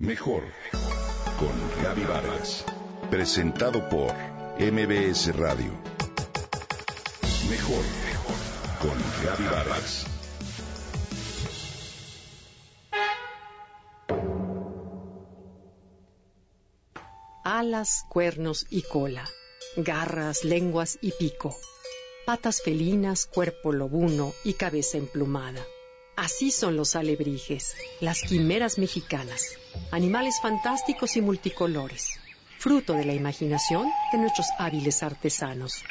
Mejor con Gaby Vargas. Presentado por MBS Radio. Mejor con Gaby Vargas. Alas, cuernos y cola, garras, lenguas y pico, patas felinas, cuerpo lobuno y cabeza emplumada. Así son los alebrijes, las quimeras mexicanas, animales fantásticos y multicolores, fruto de la imaginación de nuestros hábiles artesanos.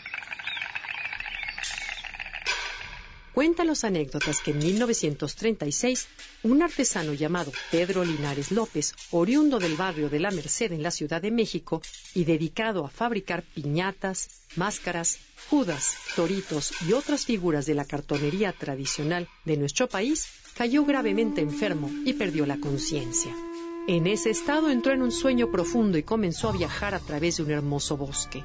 Cuenta los anécdotas que en 1936 un artesano llamado Pedro Linares López, oriundo del barrio de La Merced en la Ciudad de México y dedicado a fabricar piñatas, máscaras, judas, toritos y otras figuras de la cartonería tradicional de nuestro país, cayó gravemente enfermo y perdió la conciencia. En ese estado entró en un sueño profundo y comenzó a viajar a través de un hermoso bosque.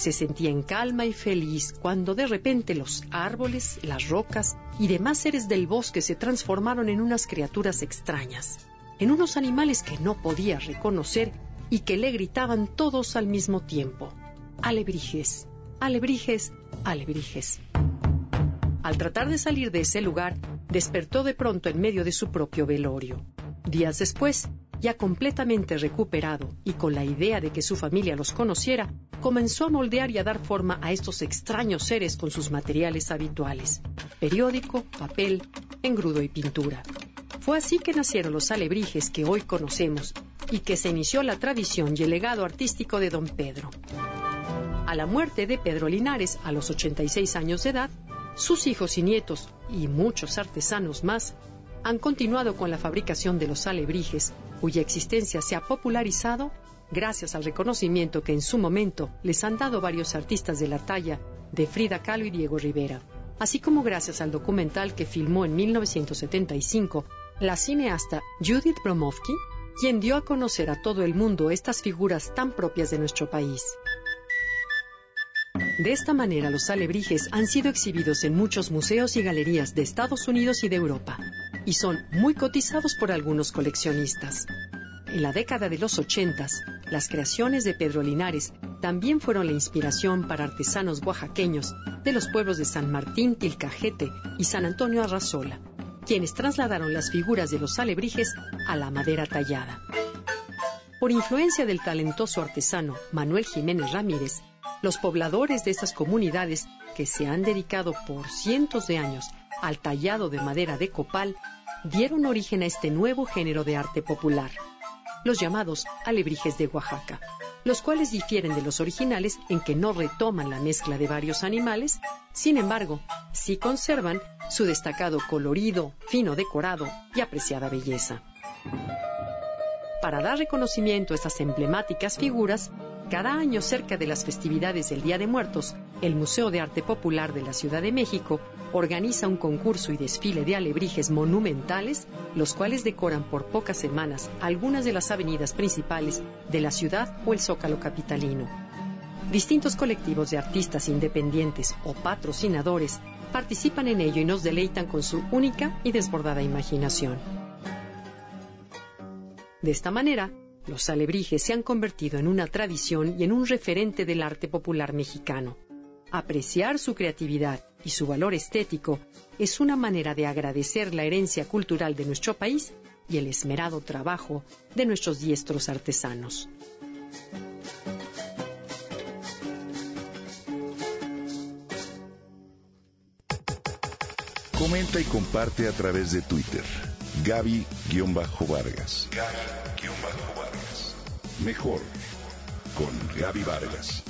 Se sentía en calma y feliz cuando de repente los árboles, las rocas y demás seres del bosque se transformaron en unas criaturas extrañas, en unos animales que no podía reconocer y que le gritaban todos al mismo tiempo. Alebrijes, alebrijes, alebrijes. Al tratar de salir de ese lugar, despertó de pronto en medio de su propio velorio. Días después, ya completamente recuperado y con la idea de que su familia los conociera, comenzó a moldear y a dar forma a estos extraños seres con sus materiales habituales, periódico, papel, engrudo y pintura. Fue así que nacieron los alebrijes que hoy conocemos y que se inició la tradición y el legado artístico de don Pedro. A la muerte de Pedro Linares a los 86 años de edad, sus hijos y nietos y muchos artesanos más han continuado con la fabricación de los alebrijes, cuya existencia se ha popularizado gracias al reconocimiento que en su momento les han dado varios artistas de la talla de Frida Kahlo y Diego Rivera, así como gracias al documental que filmó en 1975 la cineasta Judith Bromovsky, quien dio a conocer a todo el mundo estas figuras tan propias de nuestro país. De esta manera, los alebrijes han sido exhibidos en muchos museos y galerías de Estados Unidos y de Europa, y son muy cotizados por algunos coleccionistas. En la década de los ochentas, las creaciones de Pedro Linares también fueron la inspiración para artesanos oaxaqueños de los pueblos de San Martín, Tilcajete y San Antonio Arrazola, quienes trasladaron las figuras de los alebrijes a la madera tallada. Por influencia del talentoso artesano Manuel Jiménez Ramírez, los pobladores de estas comunidades, que se han dedicado por cientos de años al tallado de madera de copal, dieron origen a este nuevo género de arte popular, los llamados alebrijes de Oaxaca, los cuales difieren de los originales en que no retoman la mezcla de varios animales, sin embargo, sí conservan su destacado colorido, fino decorado y apreciada belleza. Para dar reconocimiento a estas emblemáticas figuras, cada año, cerca de las festividades del Día de Muertos, el Museo de Arte Popular de la Ciudad de México organiza un concurso y desfile de alebrijes monumentales, los cuales decoran por pocas semanas algunas de las avenidas principales de la ciudad o el zócalo capitalino. Distintos colectivos de artistas independientes o patrocinadores participan en ello y nos deleitan con su única y desbordada imaginación. De esta manera, los alebrijes se han convertido en una tradición y en un referente del arte popular mexicano. Apreciar su creatividad y su valor estético es una manera de agradecer la herencia cultural de nuestro país y el esmerado trabajo de nuestros diestros artesanos. Comenta y comparte a través de Twitter. Gaby-Vargas. Gaby-Vargas. Mejor con Gaby Vargas.